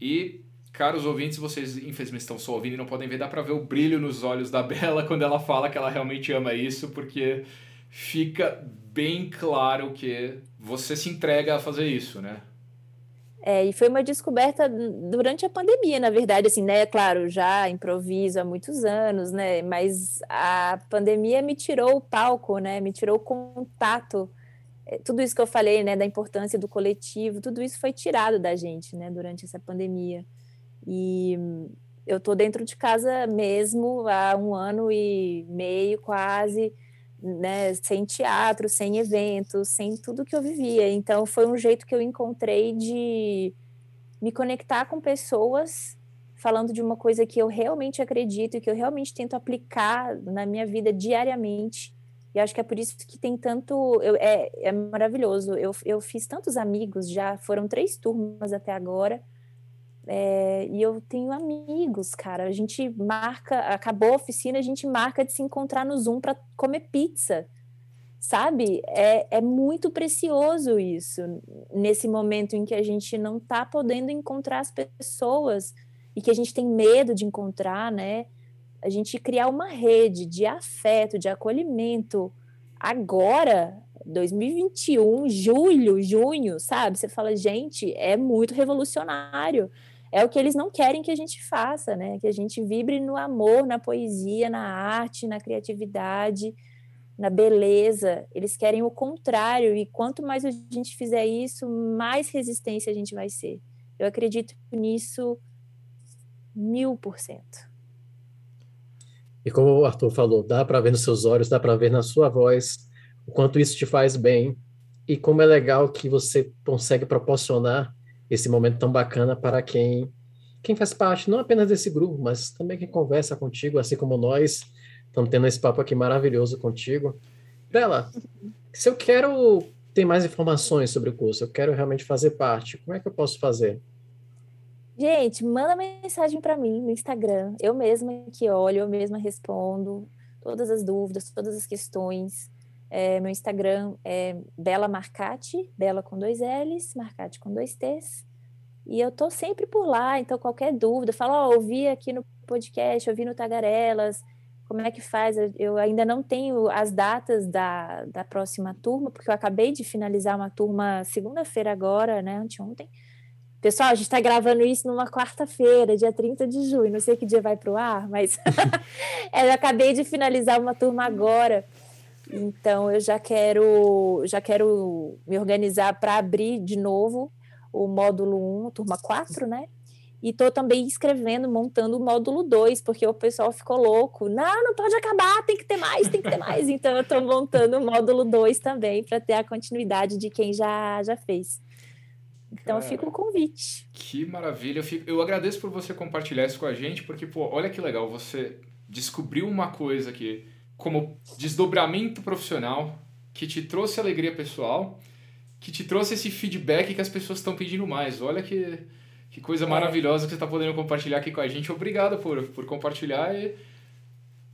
E caros ouvintes, vocês infelizmente estão só ouvindo e não podem ver, dá para ver o brilho nos olhos da Bela quando ela fala que ela realmente ama isso, porque fica bem claro que você se entrega a fazer isso, né? É, e foi uma descoberta durante a pandemia, na verdade, assim, né? Claro, já improviso há muitos anos, né? Mas a pandemia me tirou o palco, né? Me tirou o contato. É, tudo isso que eu falei, né? Da importância do coletivo, tudo isso foi tirado da gente, né? Durante essa pandemia. E eu tô dentro de casa mesmo há um ano e meio, quase né, sem teatro, sem eventos, sem tudo que eu vivia. Então foi um jeito que eu encontrei de me conectar com pessoas falando de uma coisa que eu realmente acredito e que eu realmente tento aplicar na minha vida diariamente. E acho que é por isso que tem tanto. Eu, é, é maravilhoso. Eu, eu fiz tantos amigos já, foram três turmas até agora. É, e eu tenho amigos, cara. A gente marca, acabou a oficina, a gente marca de se encontrar no Zoom para comer pizza. Sabe? É, é muito precioso isso, nesse momento em que a gente não está podendo encontrar as pessoas e que a gente tem medo de encontrar, né? A gente criar uma rede de afeto, de acolhimento agora, 2021, julho, junho, sabe? Você fala, gente, é muito revolucionário. É o que eles não querem que a gente faça, né? Que a gente vibre no amor, na poesia, na arte, na criatividade na beleza, eles querem o contrário, e quanto mais a gente fizer isso, mais resistência a gente vai ser. Eu acredito nisso mil por cento. E como o Arthur falou, dá para ver nos seus olhos, dá para ver na sua voz o quanto isso te faz bem e como é legal que você consegue proporcionar esse momento tão bacana para quem quem faz parte não apenas desse grupo, mas também quem conversa contigo, assim como nós Estamos tendo esse papo aqui maravilhoso contigo. Bela, se eu quero ter mais informações sobre o curso, eu quero realmente fazer parte, como é que eu posso fazer? Gente, manda mensagem para mim no Instagram. Eu mesma que olho, eu mesma respondo todas as dúvidas, todas as questões. É, meu Instagram é Bela Marcati, Bela com dois L's, Marcati com dois T's. E eu tô sempre por lá, então qualquer dúvida, fala, ó, oh, ouvi aqui no podcast, ouvi no Tagarelas, como é que faz? Eu ainda não tenho as datas da, da próxima turma, porque eu acabei de finalizar uma turma segunda-feira agora, né, anteontem. Pessoal, a gente está gravando isso numa quarta-feira, dia 30 de junho, não sei que dia vai para o ar, mas eu acabei de finalizar uma turma agora. Então eu já quero já quero me organizar para abrir de novo o módulo 1, turma 4, né? E estou também escrevendo, montando o módulo 2, porque o pessoal ficou louco. Não, não pode acabar, tem que ter mais, tem que ter mais. Então, eu estou montando o módulo 2 também, para ter a continuidade de quem já, já fez. Então, Cara, fica o convite. Que maravilha. Eu, fico, eu agradeço por você compartilhar isso com a gente, porque, pô, olha que legal, você descobriu uma coisa que, como desdobramento profissional, que te trouxe alegria pessoal, que te trouxe esse feedback que as pessoas estão pedindo mais. Olha que que coisa é. maravilhosa que você está podendo compartilhar aqui com a gente. Obrigado por, por compartilhar e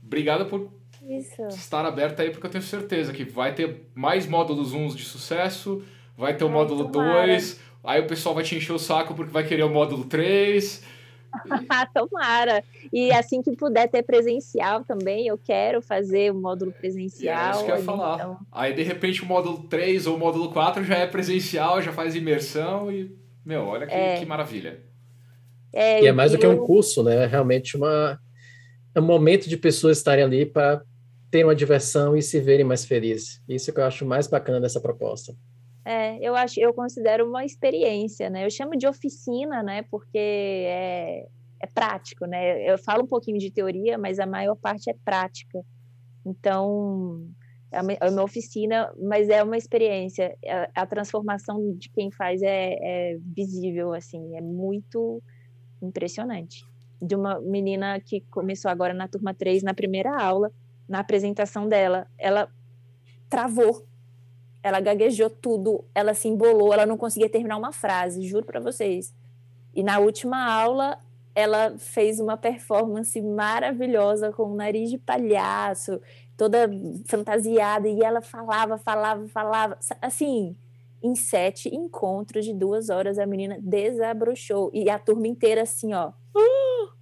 obrigado por Isso. estar aberta aí, porque eu tenho certeza que vai ter mais módulos uns de sucesso, vai ter o Ai, módulo 2, aí o pessoal vai te encher o saco porque vai querer o módulo 3. Tomara! E assim que puder ter presencial também, eu quero fazer o módulo presencial. É isso que eu ia falar. Então... Aí, de repente, o módulo 3 ou o módulo 4 já é presencial, já faz imersão e meu, olha que, é. que maravilha. É, e é mais do que um curso, né? É realmente uma, é um momento de pessoas estarem ali para ter uma diversão e se verem mais felizes. Isso que eu acho mais bacana dessa proposta. É, eu acho, eu considero uma experiência, né? Eu chamo de oficina, né? Porque é, é prático, né? Eu falo um pouquinho de teoria, mas a maior parte é prática. Então, é uma, é oficina, mas é uma experiência. A, a transformação de quem faz é, é, visível, assim, é muito impressionante. De uma menina que começou agora na turma 3, na primeira aula, na apresentação dela, ela travou, ela gaguejou tudo, ela se embolou, ela não conseguia terminar uma frase, juro para vocês. E na última aula, ela fez uma performance maravilhosa com o nariz de palhaço, toda fantasiada, e ela falava, falava, falava. Assim, em sete encontros de duas horas, a menina desabrochou. E a turma inteira, assim, ó,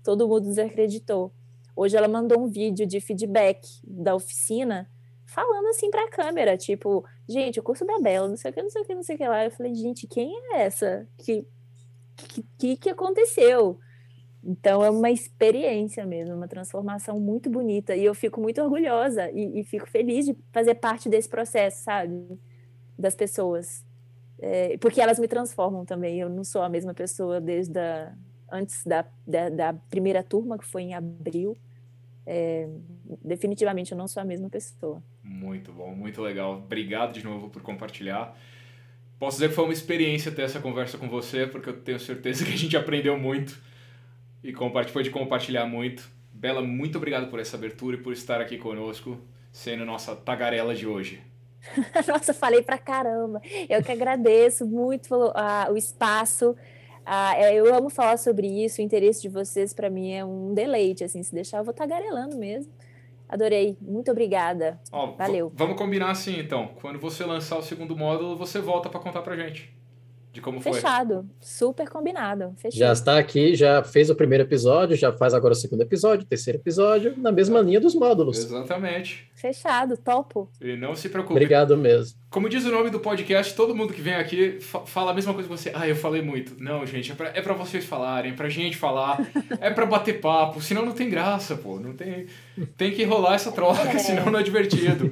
todo mundo desacreditou. Hoje ela mandou um vídeo de feedback da oficina falando assim para a câmera, tipo, gente, o curso da Bela, não sei o que, não sei o que, não sei o que lá. Eu falei, gente, quem é essa? Que que, que aconteceu? Então é uma experiência mesmo, uma transformação muito bonita e eu fico muito orgulhosa e, e fico feliz de fazer parte desse processo, sabe, das pessoas, é, porque elas me transformam também. Eu não sou a mesma pessoa desde a, antes da, da, da primeira turma que foi em abril. É, definitivamente eu não sou a mesma pessoa. Muito bom, muito legal. Obrigado de novo por compartilhar. Posso dizer que foi uma experiência ter essa conversa com você, porque eu tenho certeza que a gente aprendeu muito E pode compartilhar muito. Bela, muito obrigado por essa abertura e por estar aqui conosco, sendo nossa tagarela de hoje. Nossa, falei pra caramba. Eu que agradeço muito uh, o espaço. Uh, eu amo falar sobre isso. O interesse de vocês, para mim, é um deleite. Assim, se deixar, eu vou tagarelando mesmo. Adorei. Muito obrigada. Ó, Valeu. Vamos combinar assim, então. Quando você lançar o segundo módulo, você volta para contar pra gente de como foi. Fechado, super combinado. Fechado. Já está aqui, já fez o primeiro episódio, já faz agora o segundo episódio, o terceiro episódio, na mesma linha dos módulos. Exatamente. Fechado, topo. E não se preocupe. Obrigado mesmo. Como diz o nome do podcast, todo mundo que vem aqui fala a mesma coisa que você. Ah, eu falei muito. Não, gente, é pra, é pra vocês falarem, é pra gente falar, é pra bater papo, senão não tem graça, pô. Não tem, tem que rolar essa troca, é. senão não é divertido.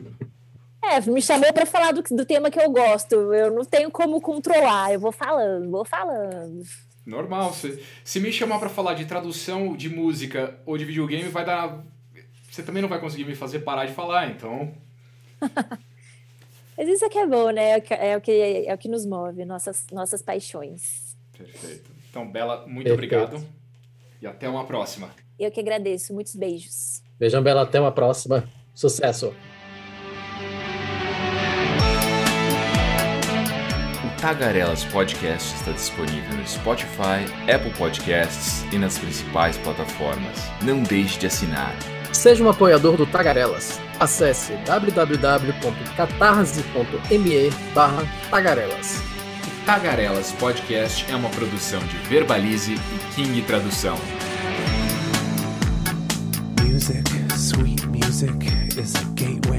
É, me chamou para falar do, do tema que eu gosto. Eu não tenho como controlar. Eu vou falando, vou falando. Normal. Se, se me chamar para falar de tradução de música ou de videogame, vai dar. Você também não vai conseguir me fazer parar de falar, então. Mas isso é que é bom, né? É o que, é o que, é o que nos move, nossas, nossas paixões. Perfeito. Então, Bela, muito Perfeito. obrigado. E até uma próxima. Eu que agradeço. Muitos beijos. Beijão, Bela. Até uma próxima. Sucesso. Tagarelas Podcast está disponível no Spotify, Apple Podcasts e nas principais plataformas. Não deixe de assinar. Seja um apoiador do Tagarelas. Acesse www.catarse.me Tagarelas. Tagarelas Podcast é uma produção de Verbalize e King Tradução. Music, sweet music, is a gateway.